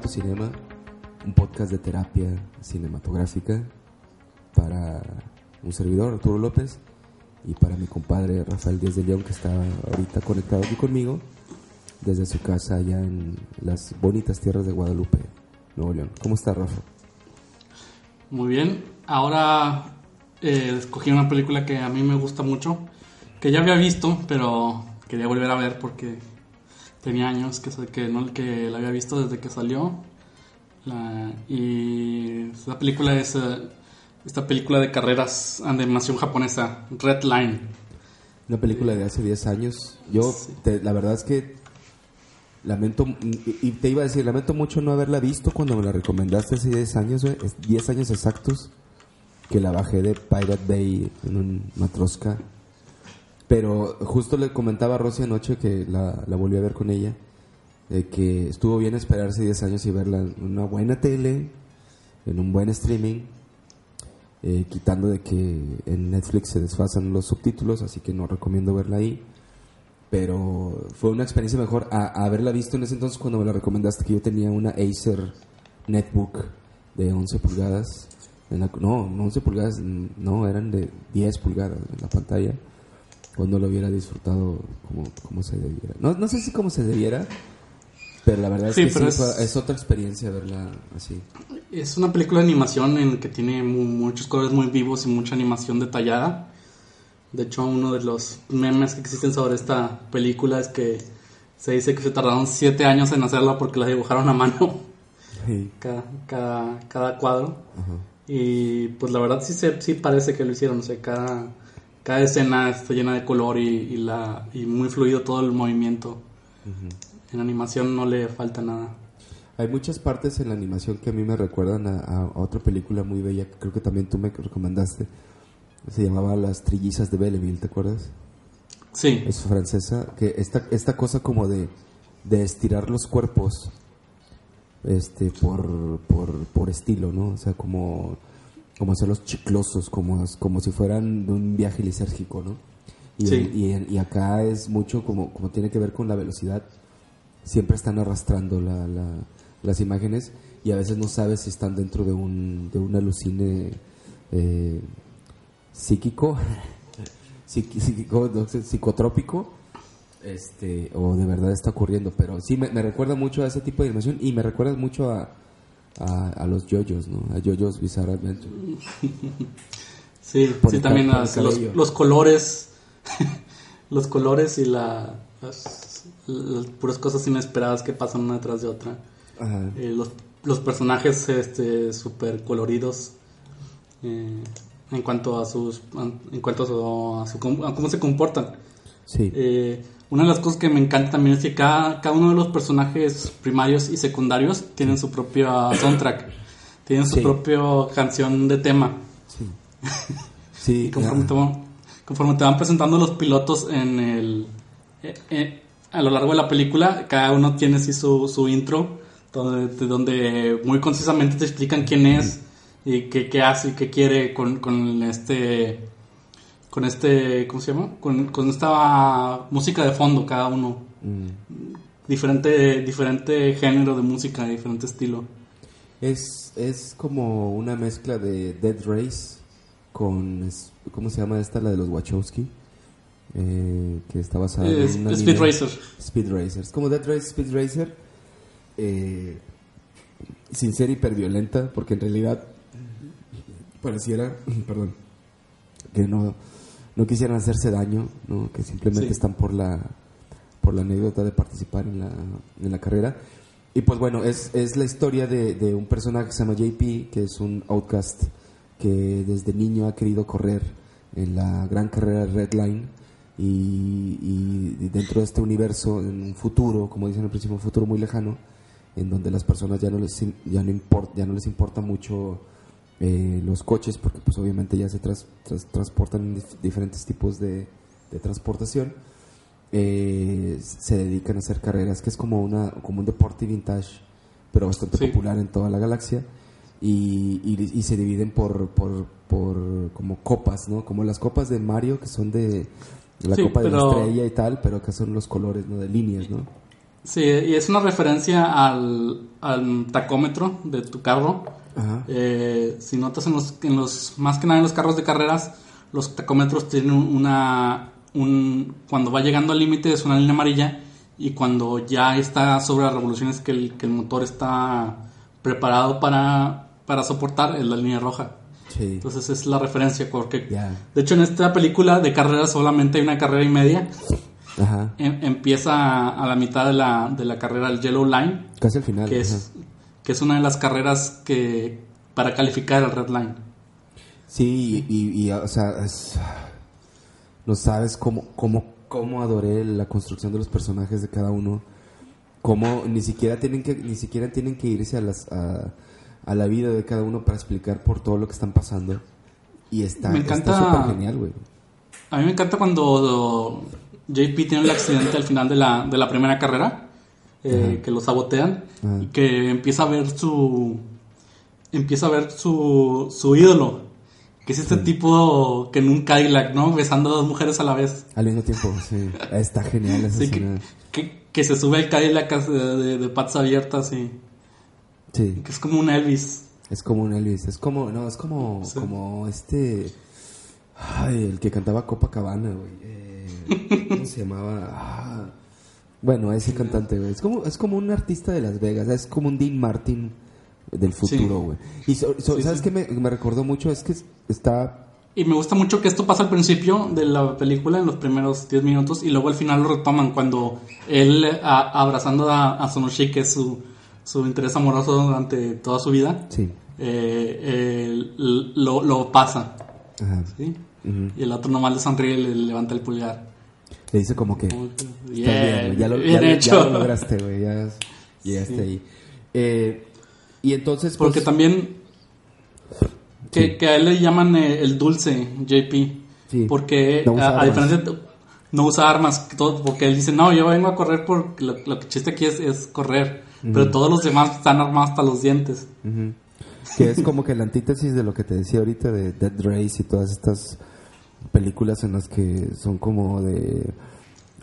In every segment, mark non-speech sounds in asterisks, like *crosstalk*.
Harto Cinema, un podcast de terapia cinematográfica para un servidor, Arturo López, y para mi compadre Rafael Díaz de León, que está ahorita conectado aquí conmigo desde su casa allá en las bonitas tierras de Guadalupe, Nuevo León. ¿Cómo está, Rafa? Muy bien, ahora eh, escogí una película que a mí me gusta mucho, que ya había visto, pero quería volver a ver porque tenía años que, que, no, que la había visto desde que salió. La- y la película es eh, esta película de carreras de animación japonesa, Red Line. Una película de hace 10 años. Yo, te- la verdad es que lamento, y te iba a decir, lamento mucho no haberla visto cuando me la recomendaste hace 10 años, güey. Es 10 años exactos que la bajé de Pirate Bay en un matrosca. Pero justo le comentaba a Rosy anoche que la, la volví a ver con ella, de que estuvo bien esperarse 10 años y verla en una buena tele, en un buen streaming, eh, quitando de que en Netflix se desfasan los subtítulos, así que no recomiendo verla ahí. Pero fue una experiencia mejor a, haberla visto en ese entonces cuando me la recomendaste, que yo tenía una Acer Netbook de 11 pulgadas. En la- no, no 11 pulgadas, no, eran de 10 pulgadas en la pantalla. Cuando lo hubiera disfrutado como, como se debiera. No, no sé si como se debiera, pero la verdad es Sí, que sí, es- es otra experiencia verla así. Es una película de animación en que tiene mu- muchos colores muy vivos y mucha animación detallada. De hecho, uno de los memes que existen sobre esta película es que se dice que se tardaron siete años en hacerla porque la dibujaron a mano, Sí. cada, cada, cada cuadro. Y pues la verdad sí, se, sí parece que lo hicieron. O sea, cada, cada escena está llena de color y, y la, y muy fluido todo el movimiento. En animación no le falta nada. Hay muchas partes en la animación que a mí me recuerdan a, a otra película muy bella que creo que también tú me recomendaste. Se llamaba Las Trillizas de Belleville, ¿te acuerdas? Sí, Es francesa. Que esta, esta cosa como de, de estirar los cuerpos este por, por, por estilo, ¿no? O sea, como, como hacerlos chiclosos, como, como si fueran de un viaje lisérgico, ¿no? Y, Sí. y, y acá es mucho como, como tiene que ver con la velocidad. Siempre están arrastrando la, la- las imágenes y a veces no sabes si están dentro de un, de un alucine eh, psíquico, *laughs* psíquico, no sé, psicotrópico, este, o de verdad está ocurriendo. Pero sí, me, me recuerda mucho a ese tipo de animación y me recuerda mucho a, a, a los yoyos, ¿no? A yoyos Bizarre Adventure. *laughs* Sí, Por sí el también el los, los colores, *laughs* los colores y la, las, las puras cosas inesperadas que pasan una tras de otra. Ajá. Eh, los, los personajes este súper coloridos eh, en cuanto a sus en cuanto a, su- a su a cómo se comportan. Sí. Eh, una de las cosas que me encanta también es que cada, cada uno de los personajes primarios y secundarios tienen su propia soundtrack, tienen su Sí. propia canción de tema. Sí, *laughs* Y conforme, te van, conforme te van presentando los pilotos en el eh, eh, a lo largo de la película, cada uno tiene así su, su intro, donde, de- donde muy concisamente te explican quién es y qué, qué hace y qué quiere con, con este con este ¿cómo se llama? Con, con esta música de fondo cada uno. mm. Diferente, diferente género de música, diferente estilo. Es, es como una mezcla de Dead Race con, ¿cómo se llama esta? La de los Wachowski. Eh, que está basada Eh, en una Speed Racer. Speed Racer. Es como Dead Race, Speed Racer. eh, sin ser hiperviolenta, porque en realidad pareciera, *clears throat* perdón, que no, no quisieran hacerse daño, ¿no? que simplemente Sí. están por la por la anécdota de participar en la, en la carrera. Y pues bueno, es, es la historia de, de un personaje que se llama JP, que es un outcast que desde niño ha querido correr en la gran carrera de Red Line y, y dentro de este universo, en un futuro, como dicen al principio, un futuro muy lejano, en donde las personas ya no les, ya no import, ya no les importa mucho eh, los coches, porque pues obviamente ya se tras- tras- transportan en dif- diferentes tipos de, de transportación, eh, se dedican a hacer carreras, que es como, una, como un deporte vintage, pero bastante Sí. popular en toda la galaxia. Y, y- y se dividen por, por, por como copas, ¿no? Como las copas de Mario, que son de la Sí, copa de la estrella y tal, pero acá son los colores, ¿no? De líneas, ¿no? Sí, y es una referencia al, al tacómetro de tu carro. Ajá. Eh, si notas en los, en los, más que nada en los carros de carreras, los tacómetros tienen un- una, un, cuando va llegando al límite es una línea amarilla y cuando ya está sobre las revoluciones que el, que el motor está preparado para, para soportar es la línea roja. Sí. Entonces es la referencia porque de hecho en esta película de carreras solamente hay una carrera y media. Ajá. Em- empieza a la mitad de la, de la carrera el Yellow Line, Casi al final. que es, que es una de las carreras que para calificar el Red Line. Sí, y, y, o sea, es- no sabes cómo, cómo, cómo adoré la construcción de los personajes de cada uno. Cómo ni siquiera tienen que, ni siquiera tienen que irse a las, a, a la vida de cada uno para explicar por todo lo que están pasando. Y está, Me está encanta- súper genial, güey. A mí me encanta cuando JP tiene el accidente al final de la, de la primera carrera, eh, que lo sabotean, Ajá. y que empieza a ver su empieza a ver su, su ídolo, que es este tipo que en un Cadillac, ¿no? Besando a dos mujeres a la vez. Al mismo tiempo, sí. *laughs* Está genial esa Sí, que, que, que se sube al Cadillac de, de, de patas abiertas y Sí. que es como un Elvis. Es como un Elvis, es como, no, es como, Sí. como este, ay, el que cantaba Copacabana, güey. Eh, *laughs* ¿Cómo se llamaba? Ah, bueno, ese cantante, güey. Es como, es como un artista de Las Vegas, es como un Dean Martin del futuro, güey. Y so- so- Sí, ¿sabes sí. qué me, me recordó mucho? Es que es- está, Y me gusta mucho que esto pasa al principio de la película, en los primeros 10 minutos, y luego al final lo retoman cuando él a- abrazando a, a Sonoshi, que es su, su interés amoroso durante toda su vida, sí, eh, eh, lo, lo pasa. ajá. Y el otro nomás le sonríe y le levanta el pulgar. Le dice como que, Estás bien, ya lo, bien ya lo- ya hecho. lo *laughs* lograste, güey. Ya llegaste Sí. ahí. Eh, y entonces, Porque pues, también que, Sí. que a él le llaman eh, el dulce, JP. Sí. Porque No a, diferencia de- no usa armas, todo, porque él dice, no, yo vengo a correr porque lo, lo que chiste aquí es, es correr. Pero todos los demás están armados hasta los dientes. Que es como que la antítesis de lo que te decía ahorita de Dead Race y todas estas películas en las que son como de,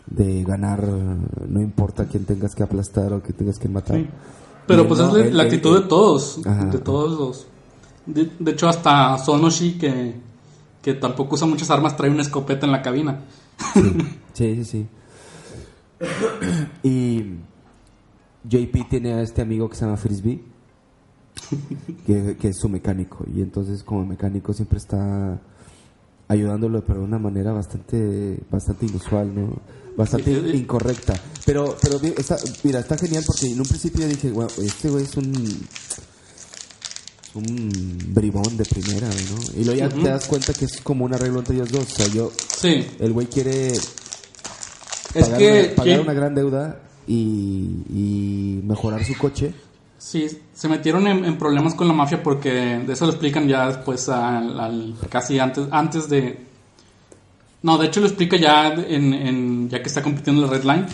de ganar, no importa quién tengas que aplastar o quién tengas que matar. Sí. Pero pues no, es la, actitud de todos, Ajá. de todos los... De, de hecho, hasta Sonoshi, que, que tampoco usa muchas armas, trae una escopeta en la cabina. Sí, sí, sí. Y JP tiene a este amigo que se llama Frisbee, que, que es su mecánico. Y entonces como mecánico siempre está ayudándolo, pero de una manera bastante bastante inusual, ¿no? Bastante Sí, sí, sí. incorrecta. Pero, pero está, mira, está genial porque en un principio dije, bueno, este güey es un un bribón de primera, ¿no? Y luego ya te das cuenta que es como un arreglo entre ellos dos. O sea, yo, Sí, el güey quiere es pagar, que... una, pagar una gran deuda y, y mejorar su coche. Sí, se metieron en, en problemas con la mafia porque de eso lo explican ya después, al, al- casi antes, antes de... No, de hecho lo explica ya en, en- ya que está compitiendo en la Red Line,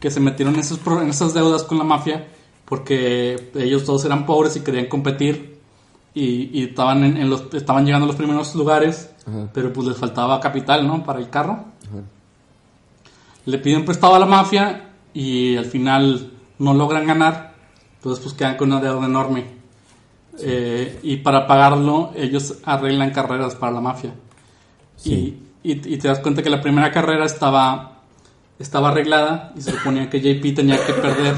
que se metieron en, esos, en esas deudas con la mafia porque ellos todos eran pobres y querían competir y, y estaban, en, en los, estaban llegando a los primeros lugares, Ajá. pero pues les faltaba capital, ¿no? Para el carro Ajá. le piden prestado a la mafia y al final no logran ganar, entonces pues quedan con una deuda enorme. Eh, y para pagarlo ellos arreglan carreras para la mafia. Sí. Y, y- y te das cuenta que la primera carrera estaba, estaba arreglada y se suponía que JP tenía que perder,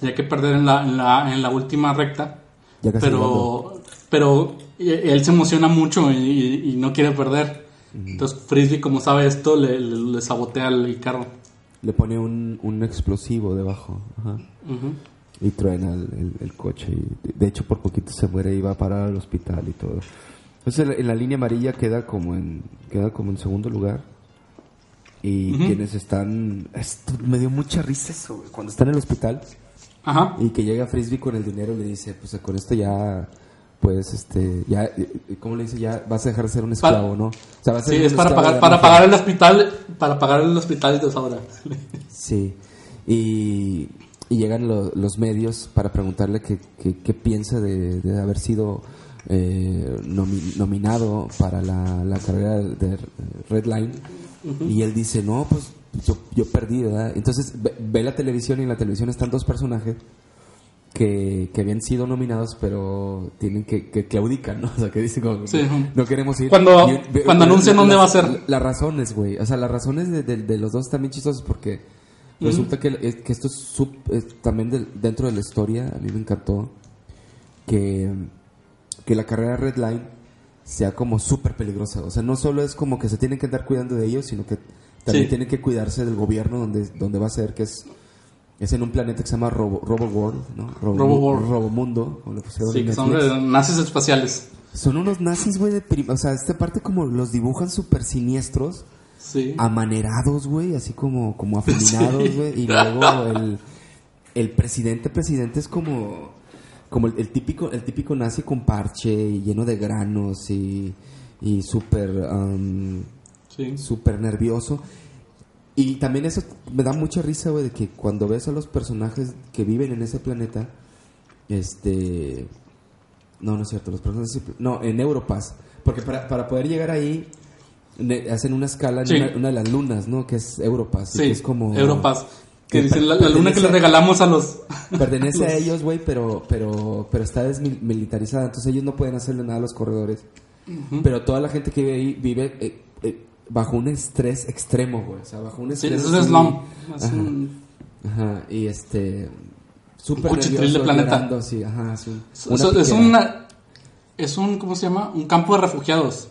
tenía que perder en la, en la, en la última recta, Ya pero, pero eh, él se emociona mucho y, y- no quiere perder. Entonces Frisbee, como sabe esto, le, le- le sabotea el carro. le pone un, un explosivo debajo. Ajá. Ujú. Y truena el, el- el coche. Y de hecho, por poquito se muere y va a parar al hospital y todo. Entonces, en la- línea amarilla queda como en, queda como en segundo lugar. Y Ujú. quienes están. Esto me dio mucha risa eso. Cuando está en el hospital Ajá. y que llega Frisbee con el dinero le dice: Pues con esto ya. Pues este. Ya. ¿Cómo le dice? Ya vas a dejar de ser un Para- esclavo, ¿no? O sea, vas a Sí, es para pagar, para pagar el hospital, para pagar el hospital de ahora. *laughs* Sí, y, y llegan lo- los medios para preguntarle qué, piensa de, de haber sido eh, nomi- nominado para la, la carrera de Red Line. Y él dice, no, pues yo, yo perdí, ¿verdad? Entonces ve, ve la televisión y en la televisión están dos personajes que, que habían sido nominados, pero tienen que, que claudican, ¿no? *laughs* O sea, que dicen como, Sí. no queremos ir. Cuando- Y- cuando anuncian dónde va a ser. Las razones, güey. O sea, las razones de, de- de los dos están bien chistosas porque resulta que, es- que esto es, sub- es también del- dentro de la historia, a mí me encantó que, que la carrera Red Line sea como súper peligrosa. O sea, no solo es como que se tienen que andar cuidando de ellos, sino que también Sí. tienen que cuidarse del gobierno donde, donde va a ser, que es, es en un planeta que se llama Robo, Robo World, ¿no? Robo, Robo World. Robomundo, como le pusieron Sí, que son de nazis espaciales. Son unos nazis, güey, de O sea, esta parte como los dibujan súper siniestros, Sí. amanerados, güey, así como, como *laughs* afeminados, güey. Y luego *laughs* el, el presidente, presidente es como, como el, el típico, el típico nazi con parche y lleno de granos y, y súper, um, Sí. súper nervioso. Y también eso me da mucha risa, güey, de que cuando ves a los personajes que viven en ese planeta, este... No, no es cierto, los personajes... No, en Europass. Porque para, para poder llegar ahí, hacen una escala en Sí. una, una de las lunas, ¿no? Que es Europass. Sí, que es como... Europass. Que que dicen la, luna que le regalamos a los... *laughs* Pertenece a *laughs* ellos, güey, pero, pero, pero está desmilitarizada. Entonces ellos no pueden hacerle nada a los corredores. Pero toda la gente que vive ahí vive eh, eh, bajo un estrés extremo, güey. O sea, bajo un Sí, estrés... eso es slum. Ajá. un- Ajá, y este... Súper cuchitril nervioso, de planeta. llorando, sí, ajá, sí. Es, una, es un, ¿cómo se llama? Un campo de refugiados.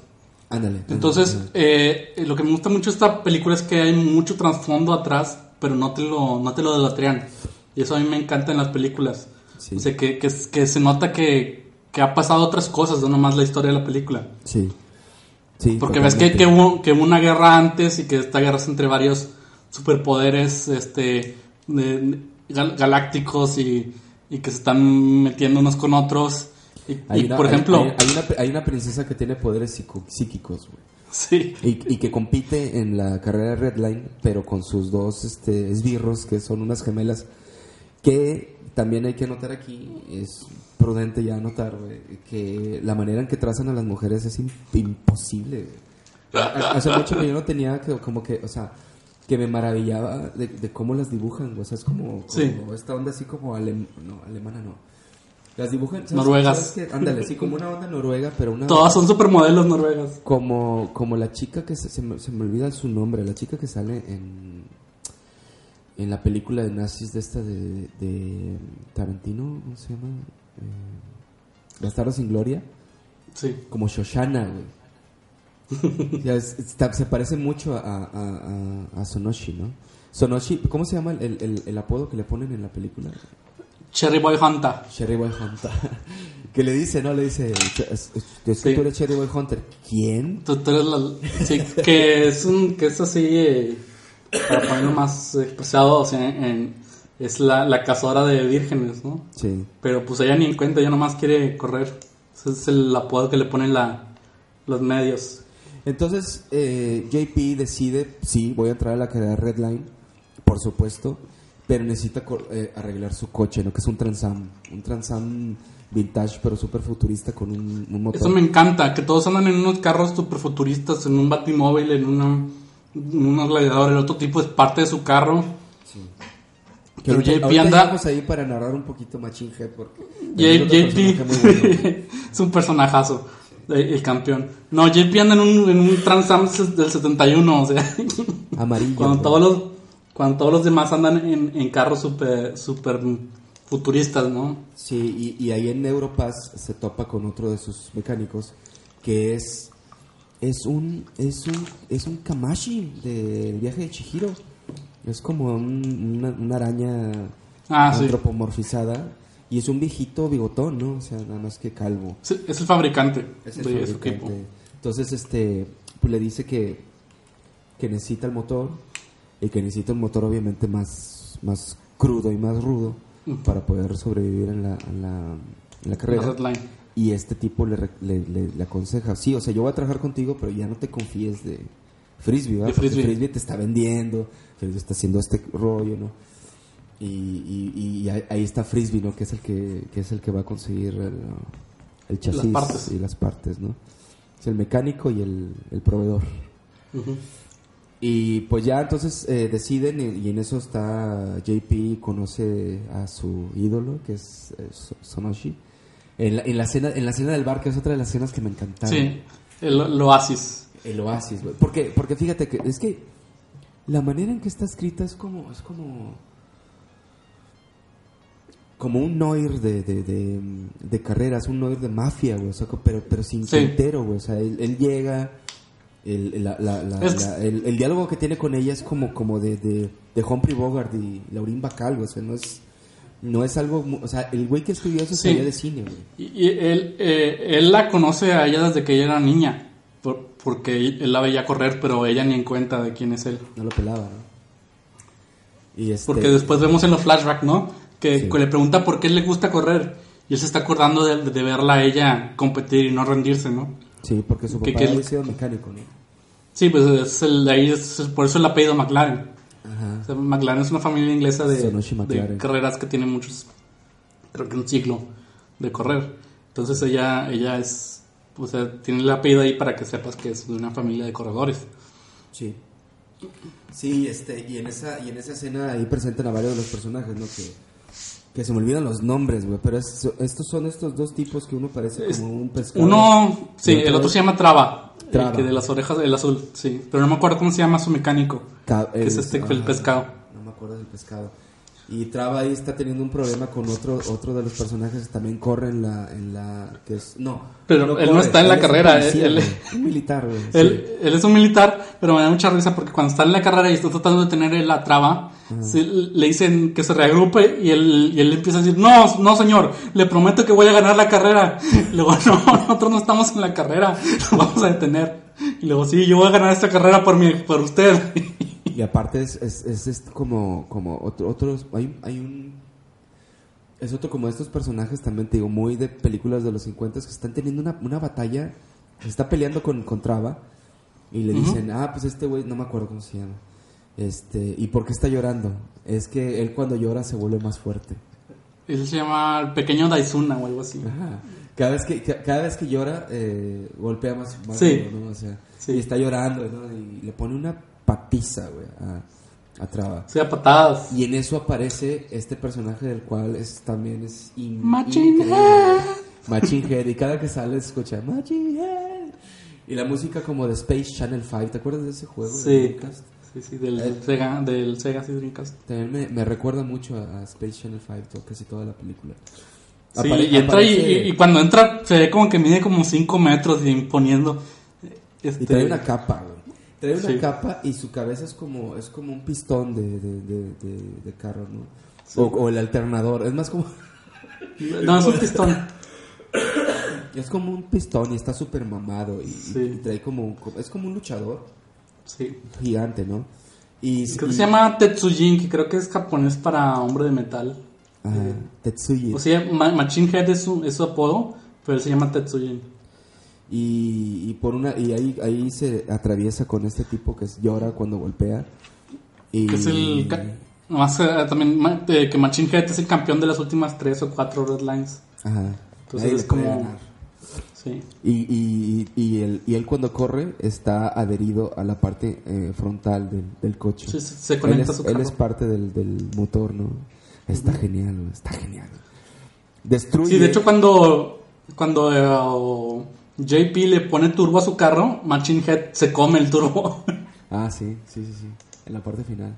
Ándale. Entonces, eh, lo que me gusta mucho de esta película es que hay mucho trasfondo atrás, pero no te lo, no te lo delatrean. Y eso a mí me encanta en las películas. Sí. O sea, que, que, que se nota que, que ha pasado otras cosas, no nomás la historia de la película. Sí. Sí, Porque ves que, que, hubo, que hubo una guerra antes y que esta guerra es entre varios superpoderes este, de- gal- galácticos y, y que se están metiendo unos con otros. Y, Hay y, una- por hay- ejemplo, Hay, hay una, hay una princesa que tiene poderes psico- psíquicos, güey. sí, Y, y que compite en la carrera de Red Line, pero con sus dos este, esbirros, que son unas gemelas, que también hay que anotar aquí, es prudente ya anotar, güey, que la manera en que trazan a las mujeres es im- imposible, Hace mucho que yo no tenía que, como que, o sea, que me maravillaba de, de cómo las dibujan, o sea, es como, como Sí. esta onda así como alem- no, alemana, no. Las dibujan, ¿sabes- Noruegas. sabes? Ándale, sí, como una onda noruega, pero una... todas son supermodelos noruegas. Como, como la chica que se, se me, se me olvida su nombre, la chica que sale en, en la película de nazis de esta de, de Tarantino, ¿cómo se llama? Eh, Bastardo sin Gloria, Sí. como Shoshana, güey. *laughs* O sea, es- está- se parece mucho a, a, a, a Sonoshi, ¿no? Sonoshi, ¿cómo se llama el, el, el apodo que le ponen en la película? Cherry Boy Hunter. Cherry Boy Hunter. *laughs* que le dice, ¿no? Le dice, es, es- es que Sí. tú eres Cherry Boy Hunter. ¿Quién? Tú, tú eres la- sí, que es un que es así eh, para ponerlo más expresado, o sea, en- es la, la cazadora de vírgenes, ¿no? Sí. Pero pues ella ni en cuenta, ella nomás quiere correr. Ese es el apodo que le ponen la, los medios. Entonces, eh, JP decide, sí, voy a entrar a la carrera Red Line, por supuesto, pero necesita eh, arreglar su coche, ¿no? Que es un Transam, un Transam vintage, pero súper futurista con un, un motor. Eso me encanta, que todos andan en unos carros super futuristas, en un batimóvil, en una, en un gladiador, el otro tipo es parte de su carro. Que Pero JP anda- ahí para narrar un poquito Machine Head, porque... JP bueno. *laughs* es un personajazo, el, el campeón. No, JP anda en un, en un Trans Am del 71, o sea, Amarillo. *laughs* cuando todos los, cuando todos los demás andan en, en carros super, super futuristas, ¿no? Sí, y, y ahí en Europass se topa con otro de sus mecánicos, que es es un es un es un Kamashi del viaje de Chihiro. Es como un- una, una araña Ah, sí. antropomorfizada. Y es un viejito bigotón, ¿no? O sea, nada más que calvo. Sí, Es el fabricante Es el de su fabricante. equipo. Entonces, este, pues le dice que, que necesita el motor y que necesita un motor obviamente más, más crudo y más rudo para poder sobrevivir en la, en la, en la carrera. La. Y este tipo le, le, le- le aconseja, sí, o sea, yo voy a trabajar contigo, pero ya no te confíes de Frisbee, ¿verdad? De Porque Frisbee. Frisbee te está vendiendo, Frisbee está haciendo este rollo, ¿no? Y, y, y ahí está Frisbee, ¿no? Que es el que, que es el que va a conseguir el, el chasis y las partes, ¿no? Es el mecánico y el, el proveedor. Ujú. Y pues ya entonces eh, deciden y, y en eso está JP conoce a su ídolo que es eh, So- Sonoshi en la, en la escena en la escena del bar que es otra de las escenas que me encantaron Sí, el, el oasis. el oasis güey. porque porque fíjate que es que la manera en que está escrita es como es como como un noir de, de, de, de carreras, un noir de mafia, güey, o sea, co- pero, pero sin Sí. entero, güey, o sea, él, él llega, el, la- la- la- el, el diálogo que tiene con ella es como, como de, de, de Humphrey Bogart y Laurín Bacal, güey, o sea, no es, no es algo, o sea, el güey que escribió eso Sí. de cine, güey. Y, y él, eh, él la conoce a ella desde que ella era niña, por- porque él la veía correr, pero ella ni en cuenta de quién es él. no lo pelaba, ¿no? Y este, Porque después vemos en los flashbacks, ¿no? Que, Sí. que le pregunta por qué le gusta correr. Y él se está acordando de, de verla a ella competir y no rendirse, ¿no? Sí, porque su que- papá que- había sido mecánico, ¿no? Sí, pues es el, de ahí es, por eso el apellido McLaren. Ajá. O sea, McLaren es una familia inglesa de, de carreras que tiene muchos, creo que un siglo de correr. Entonces ella, ella es, o sea, tiene el apellido ahí para que sepas que es de una familia de corredores. Sí. Sí, este, y en esa, y en esa escena ahí presentan a varios de los personajes, ¿no? Que, que se me olvidan los nombres, güey, pero es- estos son estos dos tipos que uno parece como un pescado. Uno, sí, el otro se llama Traba, Traba. el que de las orejas, el azul, sí, pero no me acuerdo cómo se llama su mecánico, que es este, el ah, pescado. No me acuerdo del pescado. Y Traba ahí está teniendo un problema con otro otro de los personajes que también corre en la en la que es no. Pero él no está en la es un carrera, él- güey, un militar, güey. *laughs* sí. Él, él es un militar, pero me da mucha risa porque cuando está en la carrera y está tratando de tener la traba, le dicen que se reagrupe y él, y él empieza a decir, no, no señor, le prometo que voy a ganar la carrera. Y *laughs* luego, no, nosotros no estamos en la carrera, *laughs* lo vamos a detener. Y luego, sí, yo voy a ganar esta carrera por, mi, por usted. Y aparte es, es, es, es como, como otro, otros, hay, hay un, es otro como estos personajes también, te digo, muy de películas de los 50 que están teniendo una, una batalla, se está peleando con, con Traba y le Ujú. dicen, ah, pues este güey, no me acuerdo cómo se llama, este, ¿y por qué está llorando? Es que él cuando llora se vuelve más fuerte. Él se llama el pequeño Daizuna o algo así. Ajá. Cada vez que, ca- cada vez que llora, eh, golpea más, más Sí. ¿no? O sea, Sí. y está llorando, ¿no? Y le pone una patiza, güey, a, a Traba. O sea, patadas. Y en eso aparece este personaje del cual es también es in- Machine increíble. Head. Machine Head. Y cada que sale se escucha Machine Head. Y la música como de Space Channel 5. ¿Te acuerdas de ese juego? Sí, sí, sí, del, Eh. Sega, del Sega sí, Dreamcast. También me, me recuerda mucho a, a Space Channel 5, to- casi toda la película. Sí, Apare- y entra y- aparece- y, y cuando entra se ve como que mide como 5 metros y imponiendo. Este, Y trae una capa, güey. Trae una Sí. capa y su cabeza es como es como un pistón de, de, de, carro, ¿no? O, o el alternador. Es más como... *laughs* No, es un pistón. Es como un pistón y está súper mamado y, Sí. y trae como, es como un luchador Sí. gigante, ¿no? Y Creo que se llama Tetsujin, que creo que es japonés para hombre de metal. Ajá, Tetsuya. O sea, Ma- Machine Head es su, es su apodo, pero él se llama Tetsujin. Y, y por una y ahí ahí se atraviesa con este tipo que es- llora cuando golpea. Y Que es el. Nomás eh, también eh, que Machine Head es el campeón de las últimas 3 o 4 Red Lines. Ajá. Entonces Nadie es como-. Sí. Y, y, y, él, y él cuando corre está adherido a la parte eh, frontal del, del coche. Sí, se- se él, conecta es, a su él carro. es parte del, del motor, ¿no? Está genial, güey, está genial. Destruye. Sí, de hecho cuando, cuando eh, JP le pone turbo a su carro, Machine Head se come el turbo. *laughs* Ah, sí, sí, sí, sí. En la parte final.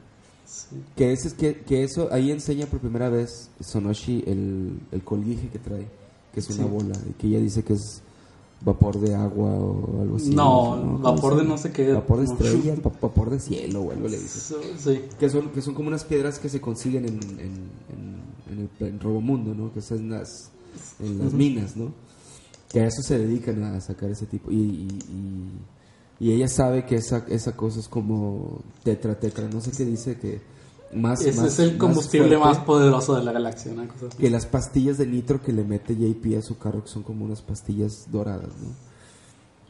Que, ese es que, que eso, ahí enseña por primera vez Sonoshi el, el colguije que trae, que es una Sí. bola, y que ella dice que es vapor de agua o algo así. No, vapor ¿Cómo de no sé qué. Vapor de No. estrella, *laughs* va- vapor de cielo o algo le dicen. Sí. Que son, que son como unas piedras que se consiguen en, en, en, en el en Robomundo, ¿no? Que son en las, en las minas, ¿no? Que a eso se dedican a sacar ese tipo. Y, y, y, y ella sabe que esa, esa cosa es como tetra, tetra, no sé qué dice, que más... Ese más- es el combustible más poderoso de la galaxia, una cosa así. Que las pastillas de nitro que le mete JP a su carro, que son como unas pastillas doradas, ¿no?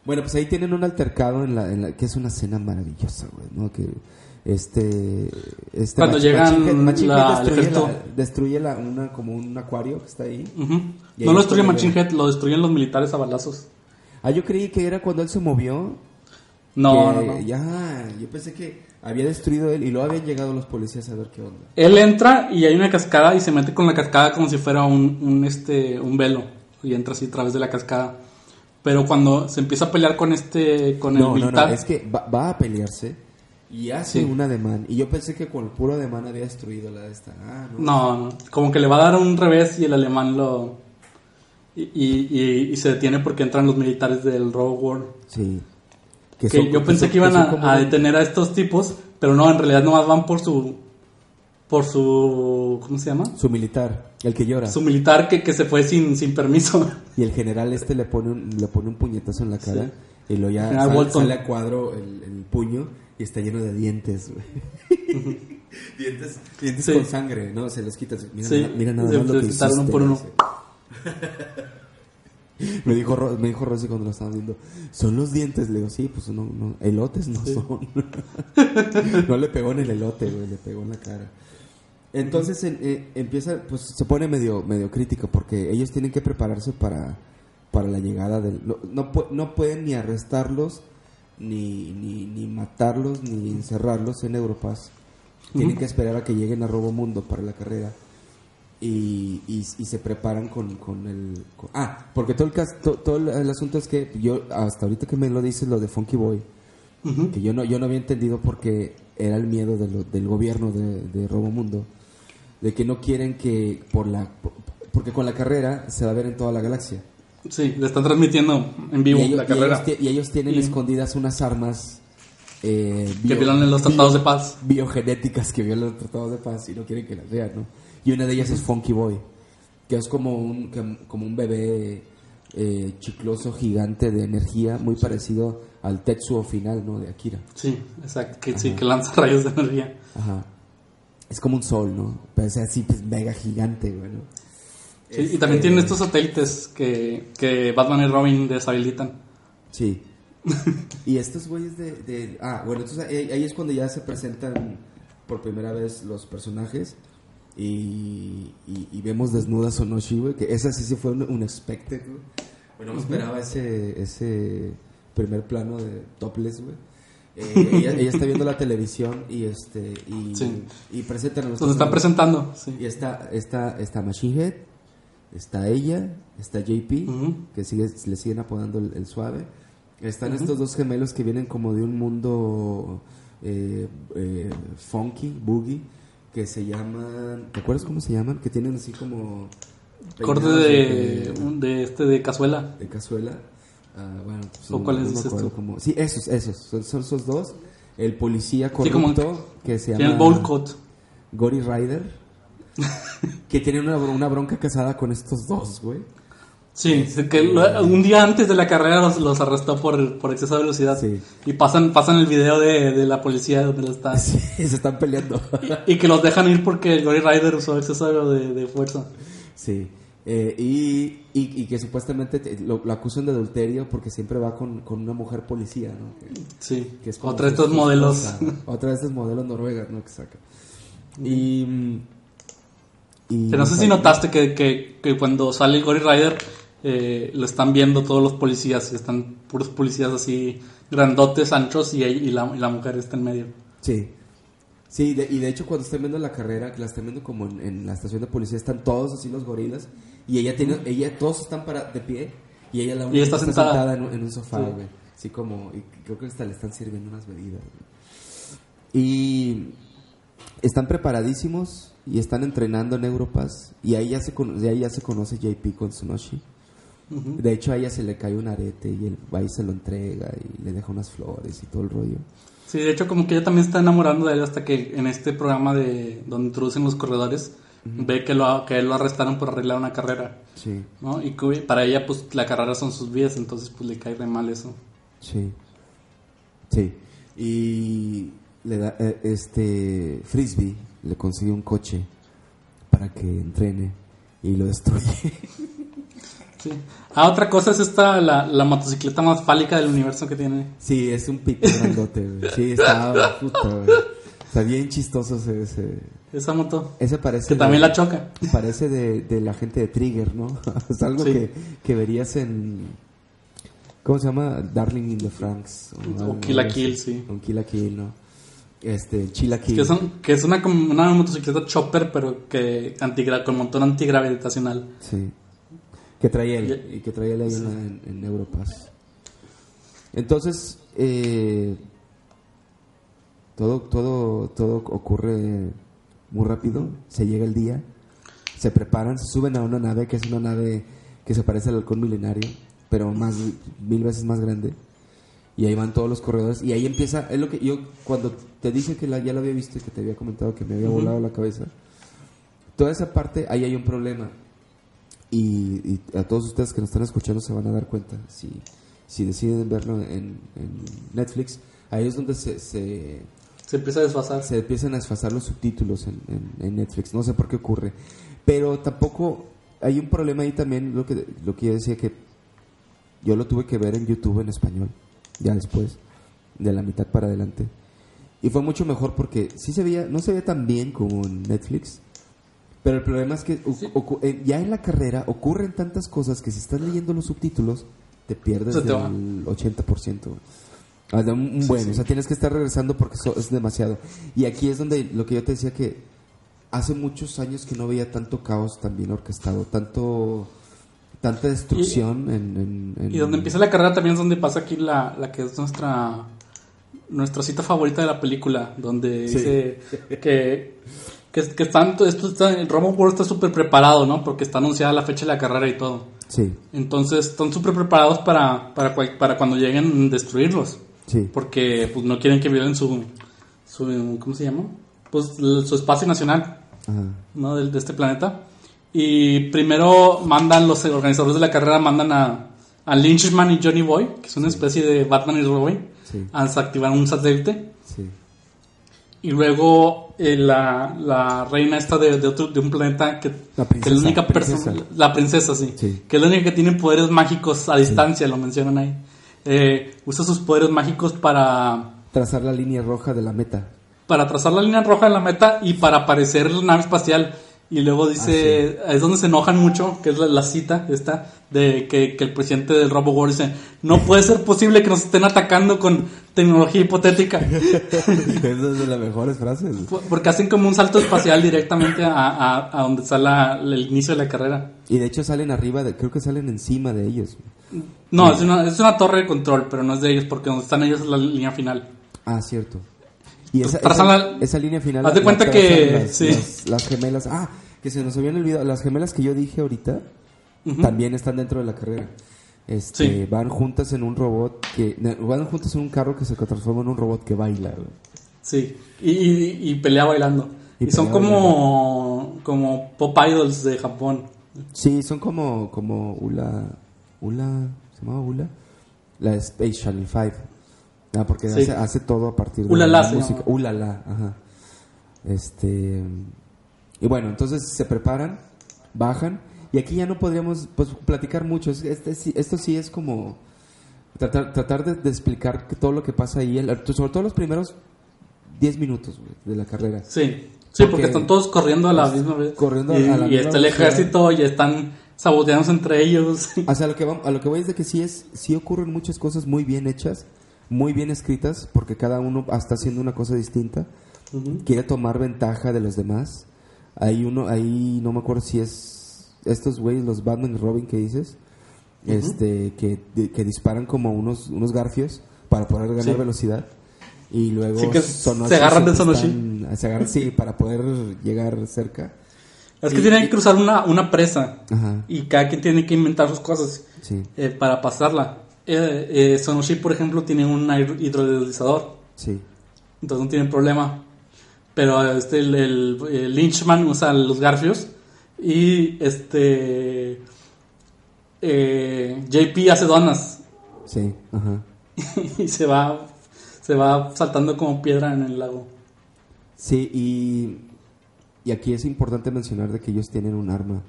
Bueno, pues ahí tienen un altercado en la, en la que es una escena maravillosa, güey, ¿no? Que este, este Cuando llegan Machine Head- la- el destruye, la- destruye la- una, como un acuario que está ahí. Y No ahí lo es destruye Machine Head, lo destruyen los militares a balazos. Ah, yo creí que era cuando él se movió. No, no, no. Ya, yo pensé que había destruido él y luego habían llegado los policías a ver qué onda. Él entra y hay una cascada y se mete con la cascada como si fuera un, un, este, un velo. Y entra así a través de la cascada. Pero cuando se empieza a pelear con este, con el No, no, militar. no, es que va, va a pelearse y hace Sí. un ademán. Y yo pensé que con el puro ademán había destruido la de esta. Ah, no. No, no, como que le va a dar un revés y el alemán lo... Y, y, y- y se detiene porque entran los militares del Rogue War. Sí. Que son- yo pensé son- que iban a, detener a estos tipos, pero no, en realidad nomás van por su... Por su... ¿Cómo se llama? Su militar, el que llora. Su militar que, que se fue sin, sin permiso. *laughs* Y el general este le pone un, le pone un puñetazo en la cara. Y luego ya sale, sale a cuadro el, el puño y está lleno de dientes, güey. *laughs* dientes dientes Sí. con sangre, ¿no? Se los quitas. Mira, Sí, nada- mira nada más lo que hiciste, por uno. *laughs* Me dijo, Ro- me dijo Rosy cuando lo estaban viendo, son los dientes. Le digo, sí, pues no, no elotes no son. *laughs* no le pegó en el elote, güey, le pegó en la cara. Entonces en- eh, empieza, pues se pone medio, medio crítico porque ellos tienen que prepararse para, para la llegada del... No, no, no pueden ni arrestarlos, ni, ni, ni matarlos, ni encerrarlos en Europass. Tienen que esperar a que lleguen a Robomundo para la carrera. Y, y, y se preparan con, con el... con- ah, porque todo el, cas- to- todo el, asunto es que yo, hasta ahorita que me lo dices, lo de Funky Boy, que yo no, yo no había entendido porque era el miedo de lo- del gobierno de, de Robomundo, de que no quieren que por la... por- porque con la carrera se va a ver en toda la galaxia. Sí, le están transmitiendo en vivo ellos, la y carrera. ellos y ellos tienen Y- escondidas unas armas eh, que violan los tratados de paz. biogenéticas que violan los tratados de paz y no quieren que las vean, ¿no? Y una de ellas es Funky Boy, que es como un, que- como un bebé eh, chicloso gigante de energía, muy parecido al Tetsuo final, ¿no? De Akira. Sí, exacto, que, sí, que lanza *laughs* rayos de energía. Ajá. Es como un sol, ¿no? Pero es así, pues mega gigante, güey, ¿no? Sí, Este- Y también tienen estos satélites que, que Batman y Robin deshabilitan. Sí. y estos güeyes de, de- Ah, bueno, entonces ahí, ahí es cuando ya se presentan por primera vez los personajes y, y, y vemos desnuda Sonoshi, güey, que esa sí se fue un, un expected, güey. Bueno, no esperaba ese, ese primer plano de topless, güey. Eh, ella, ella está viendo la televisión y este y, Sí. y presentan a los están presentando. Sí. Y está, está, está Machine Head, está ella, está JP, que sigue, le siguen apodando el, el suave. Están estos dos gemelos que vienen como de un mundo eh, eh, funky, boogie, que se llaman... ¿Te acuerdas cómo se llaman? Que tienen así como... Corte de, de este de cazuela. de cazuela. Ah, bueno, pues, ¿O cuáles no dices tú? cómo- Sí, esos, esos. Son, son esos dos. El policía Sí, como- corrupto que se llama... el bowl. Gory Rider. *laughs* que tiene una, una bronca casada con estos dos, güey. Sí, que lo- un día antes de la carrera los, los arrestó por, por exceso de velocidad. Sí. Y pasan, pasan el video de, de la policía donde lo está. Sí, *laughs* se están peleando. Y, y que los dejan ir porque el Gory Rider usó exceso de, de fuerza. sí. Eh, y, y, y que supuestamente te- lo, lo acusan de adulterio porque siempre va con, con una mujer policía, ¿no? Que- Sí, que es otra de estos modelos. esposa. Otra de estos modelos noruegas, ¿no? Que saca. Y. y no sé si notaste que, que, que cuando sale el Gory Rider eh, lo están viendo todos los policías. y Están puros policías así grandotes, anchos y, y, la, y la mujer está en medio. Sí. Sí, de- y de hecho cuando están viendo la carrera, que la están viendo como en, en la estación de policía, están todos así los gorilas y ella tiene, ella, todos están para, de pie y ella la única ella está que sentada. en, un- en un sofá, Sí. güey. Así como, y creo que hasta le están sirviendo unas bebidas. güey. Y están preparadísimos y están entrenando en Europass y ahí ya se, cono- de ahí ya se conoce JP con Tsunoshi. De hecho, a ella se le cae un arete y él va y se lo entrega y le deja unas flores y todo el rollo. Sí, de hecho como que ella también está enamorando de él hasta que en este programa de donde introducen los corredores ve que lo que él lo arrestaron por arreglar una carrera, Sí, ¿no? Y que para ella pues la carrera son sus vidas, entonces pues le cae re mal eso. sí. Sí. Y le da, eh, este, Frisbee le consigue un coche para que entrene y lo destruye. *laughs* Sí. Ah, otra cosa es esta la, la motocicleta más fálica del universo que tiene. Sí, es un pito grandote, güey. Sí, está, puta, güey. Está bien chistoso ese, ese, Esa moto ese parece que de- también la choca. Parece de, de la gente de Trigger, ¿no? *laughs* es algo Sí. que, que verías en... ¿Cómo se llama? Darling in the Franks. O algo Kill así. Kill, sí. Un Kill la Kill, ¿no? Este, Chila Kill. Que, son, que es una, una motocicleta chopper, pero que antigra con motor antigravitacional. Sí. Que trae él. Y que trae él ahí en- en Europass. Entonces, eh, todo, todo, todo ocurre muy rápido. Se llega el día. Se preparan, se suben a una nave que es una nave que se parece al halcón milenario, pero más mil veces más grande. Y ahí van todos los corredores. Y ahí empieza, es lo que yo, cuando te dije que la, ya lo había visto y que te había comentado que me había volado la cabeza, toda esa parte, ahí hay un problema. Y, y a todos ustedes que nos están escuchando se van a dar cuenta, si, si deciden verlo en, en Netflix, ahí es donde se, se, Se empieza a desfasar. se empiezan a desfasar los subtítulos en, en- en Netflix. No sé por qué ocurre. Pero tampoco hay un problema ahí también, lo que, lo que yo decía que yo lo tuve que ver en YouTube en español, ya después, de la mitad para adelante. Y fue mucho mejor porque sí se veía, no se veía tan bien como en Netflix. Pero el problema es que ocu- eh, ya en la carrera ocurren tantas cosas que si estás leyendo los subtítulos te pierdes del 80%. güey. Ah, de un, un buen, o sea, tienes que estar regresando porque eso es demasiado. Y aquí es donde lo que yo te decía que hace muchos años que no veía tanto caos tan bien orquestado, tanto tanta destrucción en, en- en- Y donde empieza la carrera también es donde pasa aquí la, la que es nuestra nuestra cita favorita de la película, donde Sí. dice que, que, que están, esto está, el Robo World está súper preparado, ¿no? Porque está anunciada la fecha de la carrera y todo. Sí, Entonces están súper preparados para, para, cual- para cuando lleguen destruirlos. sí, Porque pues, no quieren que violen su, su ¿cómo se llama? Pues su espacio nacional. ajá, ¿no? de, de este planeta. Y primero mandan, los organizadores de la carrera mandan a, a Lynchman y Johnny Boy, que es una especie de Batman y Robin, Sí. a desactivar un satélite. sí, Y luego eh, la, la reina esta de, de, otro, de un planeta que, La que es princesa, la única princesa. persona, la princesa, sí, que es la única que tiene poderes mágicos a distancia, lo mencionan ahí. Eh, usa sus poderes mágicos para trazar la línea roja de la meta. para trazar la línea roja en la meta y para aparecer la nave espacial. Y luego dice, es donde se enojan mucho, que es la, la cita esta, de que, que el presidente del Robo World dice, no puede ser posible que nos estén atacando con tecnología hipotética, *laughs* Esa es de las mejores frases. Por- porque hacen como un salto espacial directamente a, a, a donde está la- el inicio de la carrera. Y de hecho salen arriba, de, creo que salen encima de ellos. No, es una, es una torre de control, pero no es de ellos, porque donde están ellos es la línea final. Ah, cierto. Y esa, Trazan esa, la- esa línea final. Haz de cuenta que- Las, sí. las- las gemelas. Ah, que se nos habían olvidado. Las gemelas que yo dije ahorita también están dentro de la carrera. Este, Sí. Van juntas en un robot que. Van juntas en un carro que se transforma en un robot que baila. güey. Sí, y, y, y pelea bailando. Y Y, son como, como pop idols de Japón. Sí, son como, como Ula. Ula. ¿Se llama Ula? La Space Channel 5. Ah, porque Sí. hace, hace todo a partir de Ulala la música. Ulala, ajá. Este. Y bueno, entonces se preparan, bajan. Y aquí ya no podríamos pues, platicar mucho. Es- Este, esto sí es como. Tratar, tratar de, de explicar todo lo que pasa ahí, el- sobre todo los primeros 10 minutos de la carrera. Sí, sí, Porque- porque están todos corriendo a la misma vez. corriendo y, a la y misma está el ejército y están saboteándose entre ellos. O sea, a lo que, vam- a lo que voy es de que sí, es, sí ocurren muchas cosas muy bien hechas, muy bien escritas, porque cada uno está haciendo una cosa distinta. Ujú. Quiere tomar ventaja de los demás. Hay uno, ahí no me acuerdo si es estos güeyes, los Batman y Robin que dices, este, que, de- que disparan como unos, unos garfios para poder ganar Sí. velocidad. Y luego Sí, se agarran de siempre Sonoshi. se agarran, sí, para poder llegar cerca. Es que Y- tienen que cruzar una, una presa. Ajá, Y cada quien tiene que inventar sus cosas sí, eh, para pasarla. Eh, eh, Sonoshi, por ejemplo, tiene un hidro- hidrodeslizador. sí. Entonces no tienen problema. Pero este, el, el- el Lynchman usa los garfios. Y este. eh, JP hace donas. Sí, ajá. *laughs* y se va. Se va saltando como piedra en el lago. Sí, y, y aquí es importante mencionar de que ellos tienen un arma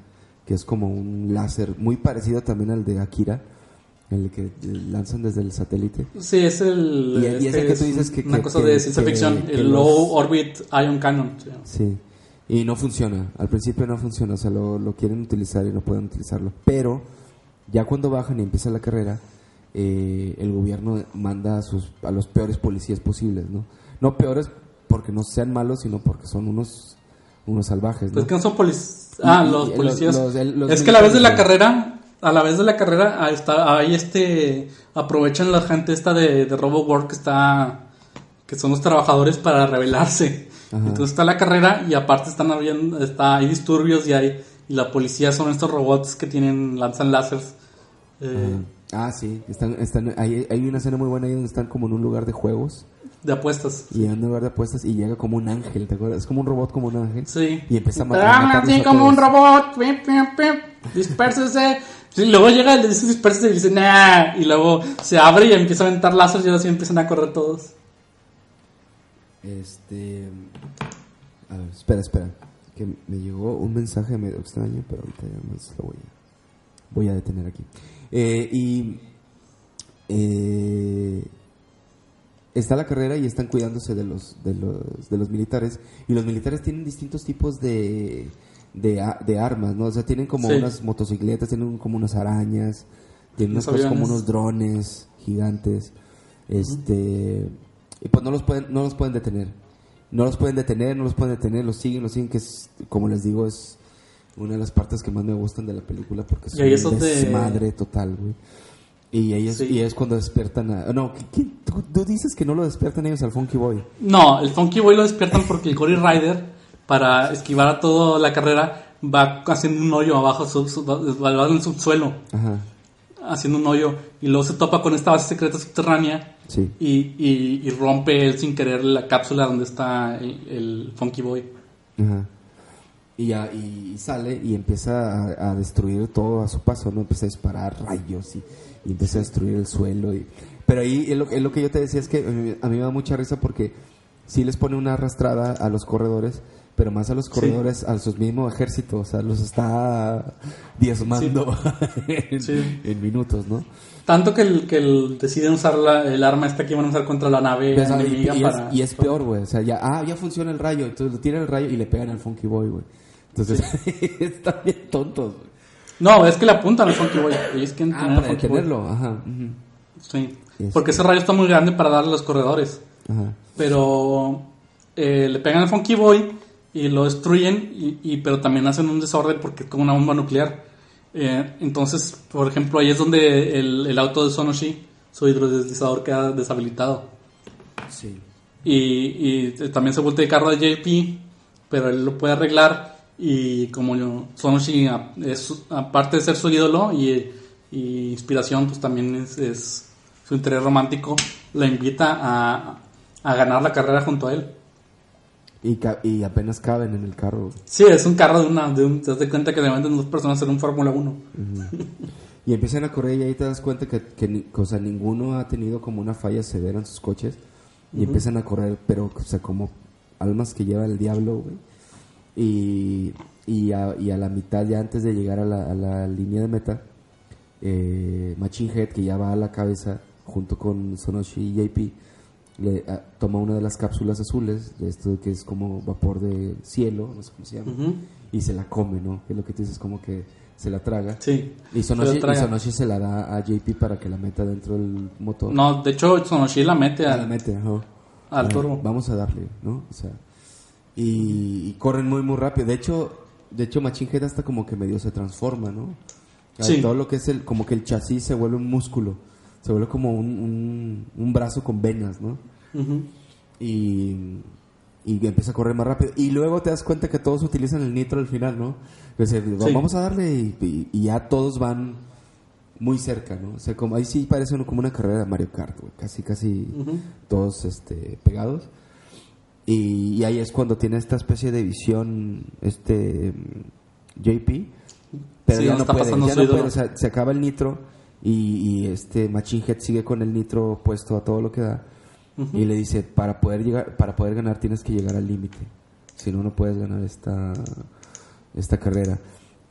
que es como un láser muy parecido también al de Akira, el que lanzan desde el satélite. Sí, es el. Y- y ese que es tú dices que- Una que- cosa que- de ciencia que- ficción. que el los- Low Orbit Ion Cannon. llama. Sí, y no funciona, al principio no funciona, o sea, lo, lo quieren utilizar y no pueden utilizarlo, pero ya cuando bajan y empieza la carrera, eh, el gobierno manda a, sus, a los peores policías posibles, ¿no? No peores porque no sean malos, sino porque son unos, unos salvajes, ¿no? Pues que no son policías. Ah, los policías. los- el- los es que a la vez de la carrera, a la vez de la carrera, ahí está, ahí este, aprovechan la gente esta de, de RoboWorld que está, que son los trabajadores para rebelarse. Ajá. Entonces está la carrera y aparte están habiendo, está, hay disturbios y hay, y la policía son estos robots que tienen, lanzan láseres. eh, Ah, sí, están, están, hay, hay una escena muy buena ahí donde están como en un lugar de juegos de apuestas. y en un lugar de apuestas y llega como un ángel, ¿te acuerdas? Es como un robot como un ángel. Sí. Y empieza a ma- a matarlos así a como un robot. pim, pim, pim, Dispérsese. Sí, luego llega el dice dispérsese y dice nah. Y luego se abre y empieza a aventar lazos y ahora sí empiezan a correr todos. Este. A ver, espera, espera. Que me llegó un mensaje medio extraño, pero ahorita ya más lo voy a, voy a detener aquí. Eh, y. eh, está la carrera y están cuidándose de los, de los, de los militares. Y los militares tienen distintos tipos de, de, de armas, ¿no? O sea, tienen como Sí. unas motocicletas, tienen como unas arañas, tienen unas cosas como unos drones gigantes. Este. Y pues no los pueden, no los pueden detener. No los pueden detener, no los pueden detener, los siguen, los siguen, que es, como les digo, es una de las partes que más me gustan de la película porque es un desmadre total, güey. Y ahí es, Sí. y es cuando despiertan a... No, tú, tú dices que no lo despiertan ellos al Funky Boy. No, el Funky Boy lo despiertan porque el Gory Rider, para esquivar a toda la carrera, va haciendo un hoyo abajo, sub, sub- va en el subsuelo, Ajá, haciendo un hoyo. Y luego se topa con esta base secreta subterránea sí. y, y- y rompe él sin querer la cápsula donde está el, el Funky Boy. Ajá. Y ya, y, y sale y empieza a, a destruir todo a su paso, ¿no? Empieza a disparar rayos y, y empieza a destruir el suelo. Y, pero ahí es lo, es lo que yo te decía, es que a mí, me da mucha risa porque sí les pone una arrastrada a los corredores, pero más a los corredores, a su mismo ejército, o sea, los está diezmando *laughs* en, Sí. en minutos, ¿no? Tanto que, el, que el- deciden usar la- el arma esta que iban a usar contra la nave Pues, y, es, para... y es peor, güey. O sea, ya, ah, ya funciona el rayo. Entonces lo tiran el rayo y le pegan al Funky Boy, güey. Entonces, *laughs* están bien tontos, güey. No, es que le apuntan al Funky Boy. Ellos quieren Ah, tener para Funky Boy. detenerlo, ajá. Sí. Yes. Porque ese rayo está muy grande para darle a los corredores. Ajá. Pero eh, le pegan al Funky Boy y lo destruyen, y, y- pero también hacen un desorden porque es como una bomba nuclear. Eh, entonces, por ejemplo, ahí es donde el, el auto de Sonoshi, su hidrodeslizador, queda deshabilitado. Sí. Y, y también se vuelve de carro de JP, pero él lo puede arreglar. Y como yo, Sonoshi, a- es, aparte de ser su ídolo y, y inspiración, pues también es, es su interés romántico, la invita a, a ganar la carrera junto a él. Y, apenas caben en el carro. Sí, es un carro de una. De un, te das cuenta que venden dos personas en un Fórmula 1. Y empiezan a correr y ahí te das cuenta que, que ni- o sea, ninguno ha tenido como una falla severa en sus coches. Y empiezan a correr, pero, o sea, como almas que lleva el diablo, güey. Y, y, a, y a la mitad, ya antes de llegar a la, a la línea de meta, eh, Machine Head, que ya va a la cabeza, junto con Sonoshi y JP, le ah, toma una de las cápsulas azules, de esto que es como vapor de cielo, no sé cómo se llama, Ujú. y se la come, ¿no? Que es lo que tú dices, como que se la traga. Sí. Y Se Sonoshi, la traga. y Sonoshi se la da a JP para que la meta dentro del motor. No, de hecho, Sonoshi la mete Ah, al, la mete, ajá. al Ah, turbo. Vamos a darle, ¿no? O sea, y, y corren muy, muy rápido. De hecho, de hecho Machine Head hasta como que medio se transforma, ¿no? Sí. Todo lo que es el, como que el chasis se vuelve un músculo. Se vuelve como un, un, un brazo con venas, ¿no? Y, y empieza a correr más rápido. Y luego te das cuenta que todos utilizan el nitro al final, ¿no? Vamos a darle y, y- y ya todos van muy cerca, ¿no? O sea, como ahí sí parece como una carrera de Mario Kart, güey. Casi, casi todos este, pegados. Y, y ahí es cuando tiene esta especie de visión, este, JP. Pero Sí, ya no puede, ya no puede, o sea, se acaba el nitro y, y este Machine Head sigue con el nitro puesto a todo lo que da. Y le dice, para poder llegar, para poder ganar tienes que llegar al límite. Si no, no puedes ganar esta, esta carrera.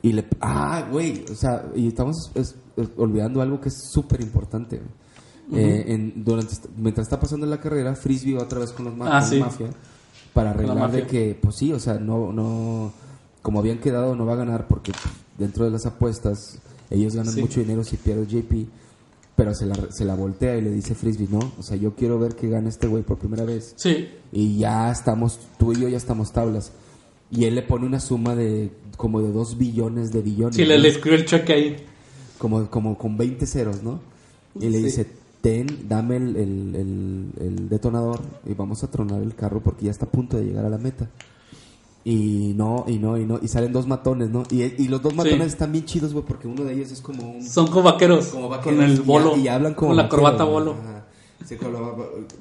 Y le, ah, güey, o sea, y estamos es- es- olvidando algo que es súper importante. Eh, en- durante, mientras está pasando la carrera, Frisbee va otra vez con los ma- Ah, con sí. mafia para arreglar de que, pues sí, o sea, no, no, como habían quedado, no va a ganar porque dentro de las apuestas ellos ganan Sí. mucho dinero si pierde JP, pero se la, se la voltea y le dice Frisbee, no, o sea, yo quiero ver que gane este güey por primera vez Sí, y ya estamos, tú y yo ya estamos tablas. Y él le pone una suma de como de 2 billones de billones. sí, le, ¿no? le escribe el cheque ahí. como, como con 20 ceros, ¿no? Y le Sí. dice, ten, dame el, el- el- el detonador y vamos a tronar el carro porque ya está a punto de llegar a la meta. Y no, y no, y no, y salen dos matones, ¿no? Y, y los dos matones están bien chidos, güey, porque uno de ellos es como un... Son como vaqueros, como vaqueros, con el bolo. Y, hablan como con la corbata bolo. Ajá. Sí, con la,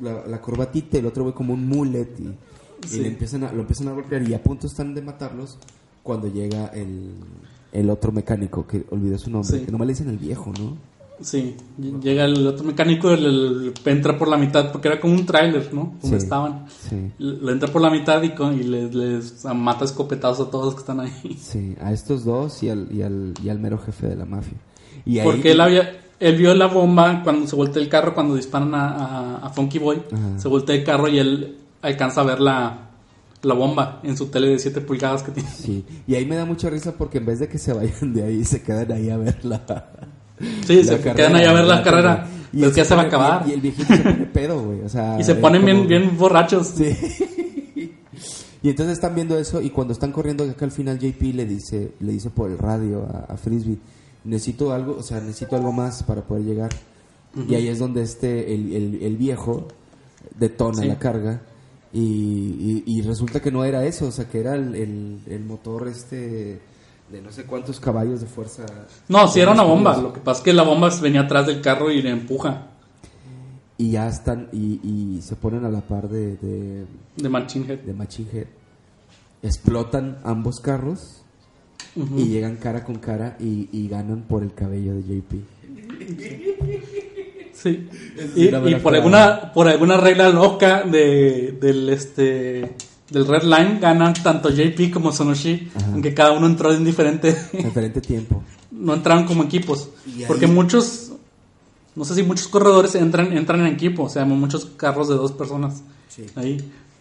la- la corbatita y el otro güey como un mullet y, le empiezan a, lo empiezan a golpear y a punto están de matarlos cuando llega el, el otro mecánico, que olvidé su nombre, que nomás le dicen el viejo, ¿no? Sí, ll- llega el otro mecánico, el, el- entra por la mitad, porque era como un tráiler, ¿no? Donde Sí. estaban. Sí. Le entra por la mitad y, con- y les, les mata escopetazos a todos los que están ahí. *laughs* Sí, a estos dos y al, y al, y al mero jefe de la mafia. Y ahí- Porque él había, él vio la bomba cuando se voltea el carro, cuando disparan a, a- a Funky Boy, Ajá. se voltea el carro y él alcanza a ver la, la bomba en su tele de 7 pulgadas que tiene. Sí, y ahí me da mucha risa porque en vez de que se vayan de ahí, se quedan ahí a verla. *laughs* Sí, se quedan ahí a ver la carrera. Y él que ya se va a acabar. Y, y el viejito se pone pedo, güey. O sea, Y se ponen bien, como- bien borrachos. Sí. *laughs* y entonces están viendo eso y cuando están corriendo acá al final JP le dice, le dice por el radio a, a Frisbee, necesito algo, o sea, necesito algo más para poder llegar. Y ahí es donde este, el, el- el viejo detona Sí. la carga y, y- y resulta que no era eso, o sea, que era el, el- el motor este de no sé cuántos caballos de fuerza. No, sí era una bomba. Lo que pasa es que la bomba venía atrás del carro y le empuja Y ya están, y, y se ponen a la par de, de, de Machine Head. de Machine Head. Explotan ambos carros y llegan cara con cara y, y ganan por el cabello de JP. Sí. Y, y por alguna por alguna regla loca de del este del Red Line ganan tanto JP como Sonoshi, Ajá. aunque cada uno entró en diferente *laughs* Diferente tiempo. no entraron como equipos, porque muchos no sé si muchos corredores entran entran en equipo, o sea, muchos carros de dos personas Sí. ahí,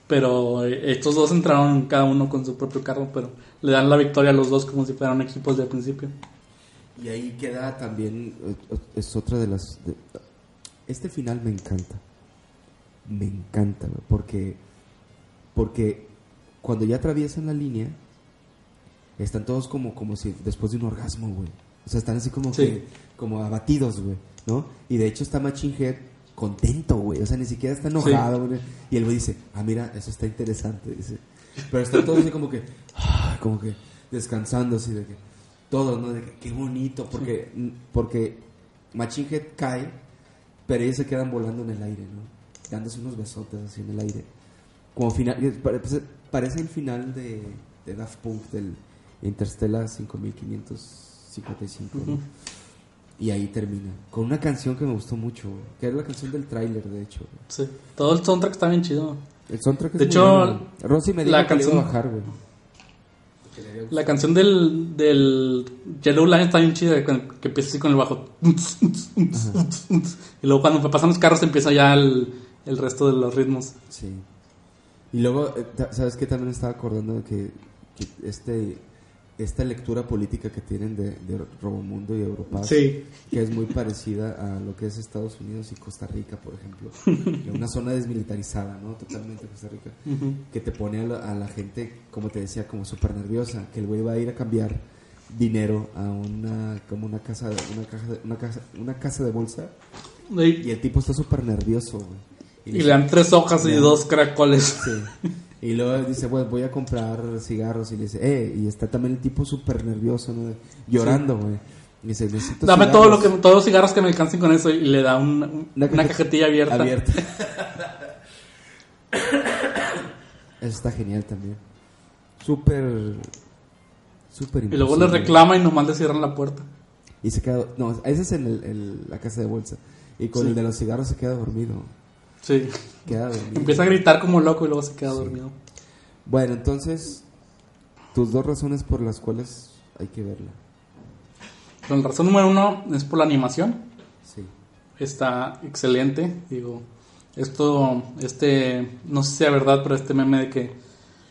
pero estos dos entraron cada uno con su propio carro, pero le dan la victoria a los dos como si fueran equipos de principio. Y ahí queda también, eh, es otra de las... de- este final me encanta. Me encanta, porque, porque cuando ya atraviesan la línea, están todos como, como si después de un orgasmo, güey. O sea, están así como Sí. que, como abatidos, güey, ¿no? Y de hecho está Machine Head contento, güey. O sea, ni siquiera está enojado, güey. Y el güey dice, ah, mira, eso está interesante, dice. Pero están todos así como que, ah, como que descansando, así de que, todos, ¿no? De que, qué bonito, porque, porque Machine Head cae, pero ellos se quedan volando en el aire, ¿no? Dándose unos besotes así en el aire. Como final, parece, parece el final de, de Daft Punk del Interstellar 5555, ¿no? Ujú. Y ahí termina. Con una canción que me gustó mucho, que era la canción del tráiler, de hecho. Sí. Todo el soundtrack está bien chido. El soundtrack es De muy hecho, bueno. Rosy me dijo la que le iba a canción- bajar, güey. La canción del, del Yellow Line está bien chida, que empieza así con el bajo. Y luego cuando pasan los carros empieza ya el, el resto de los ritmos. Sí. Y luego, eh, ¿sabes qué? También estaba acordando de que, que este, esta lectura política que tienen de, de Robomundo y Europa, Sí. que es muy parecida a lo que es Estados Unidos y Costa Rica, por ejemplo. Una zona desmilitarizada, ¿no? Totalmente Costa Rica. Que te pone a la, a la gente, como te decía, como súper nerviosa, que el güey va a ir a cambiar dinero a una como una casa una caja de, una casa una casa de bolsa y Y, el tipo está súper nervioso güey. Y le dan tres hojas y dos caracoles. Sí. Y luego dice, pues voy a comprar cigarros. Y le dice, eh, y está también el tipo súper nervioso, ¿no? Llorando, güey. Y dice, necesito Dame todo lo que, todos los cigarros que me alcancen con eso y le da un- una, Una cajetilla abierta. abierta. *laughs* Eso está genial también. Súper, súper Y luego le reclama y nomás le cierran la puerta. Y se queda, no, ese es en el- la casa de bolsa. Y con Sí. el de los cigarros se queda dormido. Sí. Queda dormido. Empieza a gritar como loco y luego se queda Sí. dormido. Bueno, entonces, tus dos razones por las cuales hay que verla. La razón número uno es por la animación. Sí. Está excelente. Digo, esto, este, no sé si es verdad, pero este meme de que,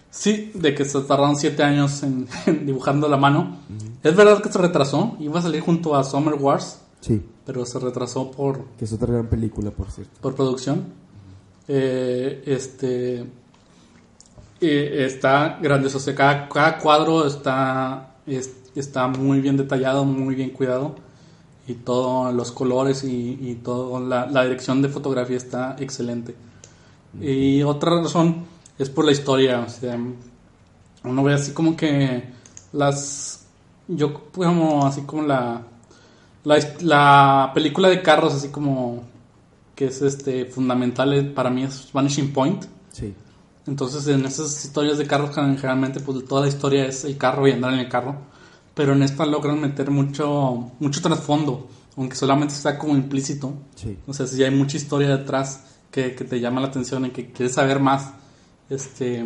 sí, de que se tardaron siete años en, *laughs* en dibujando la mano. Es verdad que se retrasó. Iba a salir junto a Summer Wars, Sí, pero se retrasó por, que es otra gran película, por cierto. por producción. Eh, este eh, está grandioso. O sea, cada, cada cuadro está, es- está muy bien detallado, muy bien cuidado. Y todos los colores y, y toda la, la dirección de fotografía está excelente. Y otra razón es por la historia. O sea, uno ve así como que las. Yo, como así como la. La, la película de carros, así como. que es este fundamental eh, para mí es Vanishing Point. Sí. Entonces, en esas historias de carros, generalmente, pues toda la historia es el carro y andar en el carro. Pero en esta logran meter mucho, mucho trasfondo, aunque solamente está como implícito. Sí. O sea, si hay mucha historia detrás que, que te llama la atención y que quieres saber más. Este.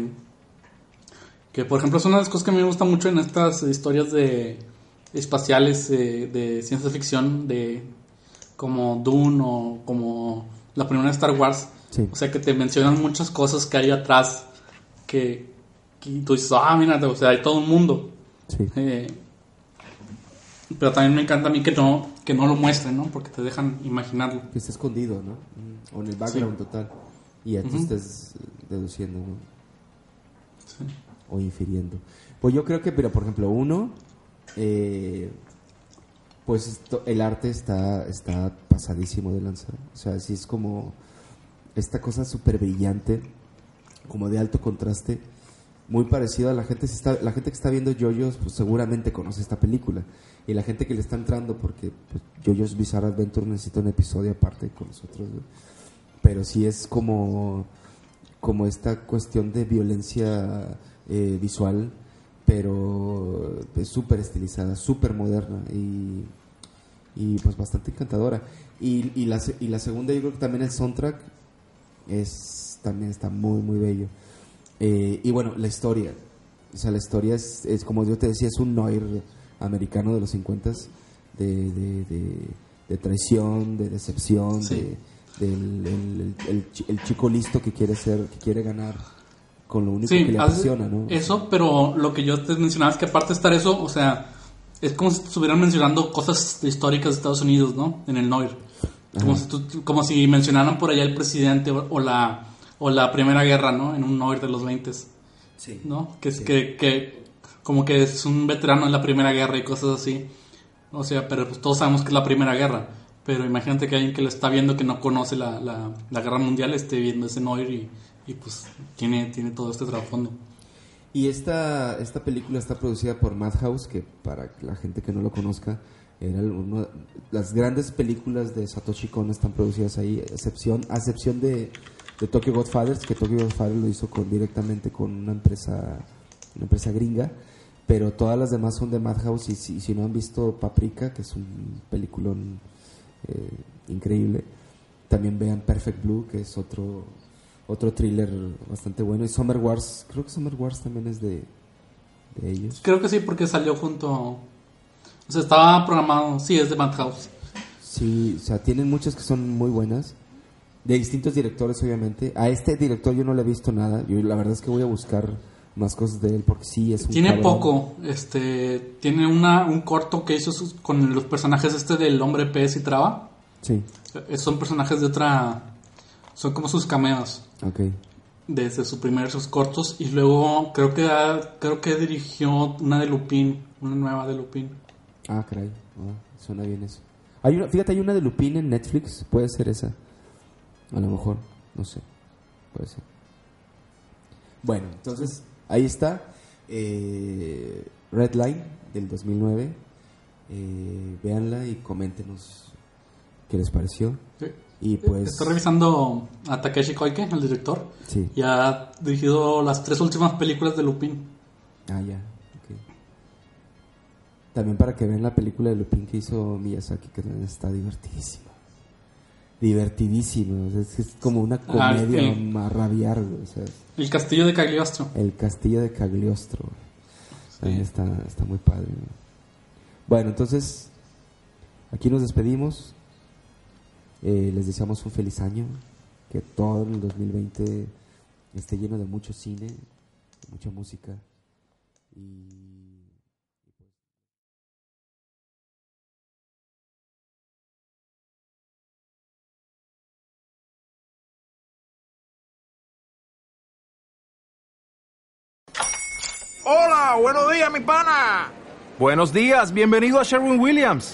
Que por ejemplo es una de las cosas que a mí me gusta mucho en estas historias de espaciales eh, de ciencia ficción, de como Dune o como la primera de Star Wars. Sí. O sea, que te mencionan muchas cosas que hay atrás que, que tú dices, ah, mira, o sea, hay todo un mundo. Sí. Eh, pero también me encanta a mí que no, que no lo muestren, ¿no? Porque te dejan imaginarlo. Que esté escondido, ¿no? Mm, O en el background total. Y ya tú eh, deduciendo, ¿no? Sí. o infiriendo. Pues yo creo que, pero por ejemplo, uno, eh, pues esto- el arte está, está pasadísimo de lanza. O sea, sí es como esta cosa súper brillante, como de alto contraste, muy parecido a la gente, está, la gente que está viendo Yoyos, pues seguramente conoce esta película. Y la gente que le está entrando, porque pues, Yoyos Bizarre Adventure necesita un episodio aparte con nosotros. ¿no? Pero sí es como como esta cuestión de violencia eh, visual, pero es súper estilizada, súper moderna y, y pues bastante encantadora. Y, y, la, y la segunda, yo creo que también el soundtrack es también está muy, muy bello. Eh, y bueno, la historia. O sea, la historia es, es, como yo te decía, es un noir americano de los 50 de, de, de, de traición, de decepción, Sí. de, del el, el- el el chico listo que quiere ser, que quiere ganar con lo único Sí, que le apasiona, ¿no? Eso, pero lo que yo te mencionaba es que aparte de estar eso, o sea, es como si estuvieran mencionando cosas históricas de Estados Unidos, ¿no? En el Noir. Como si, tú- como si mencionaran por allá el presidente o, o la, o la Primera Guerra, ¿no? En un Noir de los 20, Sí. ¿no? Que, es Sí. que, que como que es un veterano en la Primera Guerra y cosas así. O sea, pero pues todos sabemos que es la Primera Guerra. Pero imagínate que alguien que lo está viendo que no conoce la, la, la Guerra Mundial esté viendo ese Noir y, y pues tiene, tiene todo este trasfondo. Y esta, esta película está producida por Madhouse, que para la gente que no lo conozca, era uno, las grandes películas de Satoshi Kon están producidas ahí, excepción, a excepción de, de Tokyo Godfathers, que Tokyo Godfathers lo hizo con, directamente con una empresa, una empresa gringa, pero todas las demás son de Madhouse y si, no han visto Paprika, que es un peliculón eh, increíble, también vean Perfect Blue, que es otro otro thriller bastante bueno. Y Summer Wars, creo que Summer Wars también es de, de ellos. Creo que sí, porque salió junto. O sea, estaba programado. Sí, es de Madhouse. Sí, o sea, tienen muchas que son muy buenas. De distintos directores, obviamente. A este director yo no le he visto nada. Yo la verdad es que voy a buscar más cosas de él porque sí es un Tiene cabrón. poco. Este. Tiene una, un corto que hizo sus- con los personajes este del hombre pez y traba. Sí, Eh, Son personajes de otra. Son como sus cameos. Ok. Desde sus primeros cortos. Y luego creo que ha- creo que dirigió una de Lupin. Una nueva de Lupin. Ah, caray. Ah, suena bien eso. Hay una, fíjate, hay una de Lupin en Netflix. Puede ser esa. A lo mejor. No sé. Puede ser. Bueno, entonces ahí está. eh, Red Line del 2009. Eh, véanla y coméntenos qué les pareció. Sí. Y pues. Estoy revisando a Takeshi Koike, el director. Sí. Y ha dirigido las tres últimas películas de Lupin. Ah, ya. ok. También para que vean la película de Lupin que hizo Miyazaki, que también está divertidísima. Divertidísima. es, es como una Ah, comedia sí. a rabiar, güey, o sea, El castillo de Cagliostro. El castillo de Cagliostro. También está, está muy padre. Bueno, entonces, aquí nos despedimos. Eh, les deseamos un feliz año. Que todo el 2020 esté lleno de mucho cine, de mucha música. Y. Hola, buenos días, mi pana. Buenos días, bienvenido a Sherwin Williams.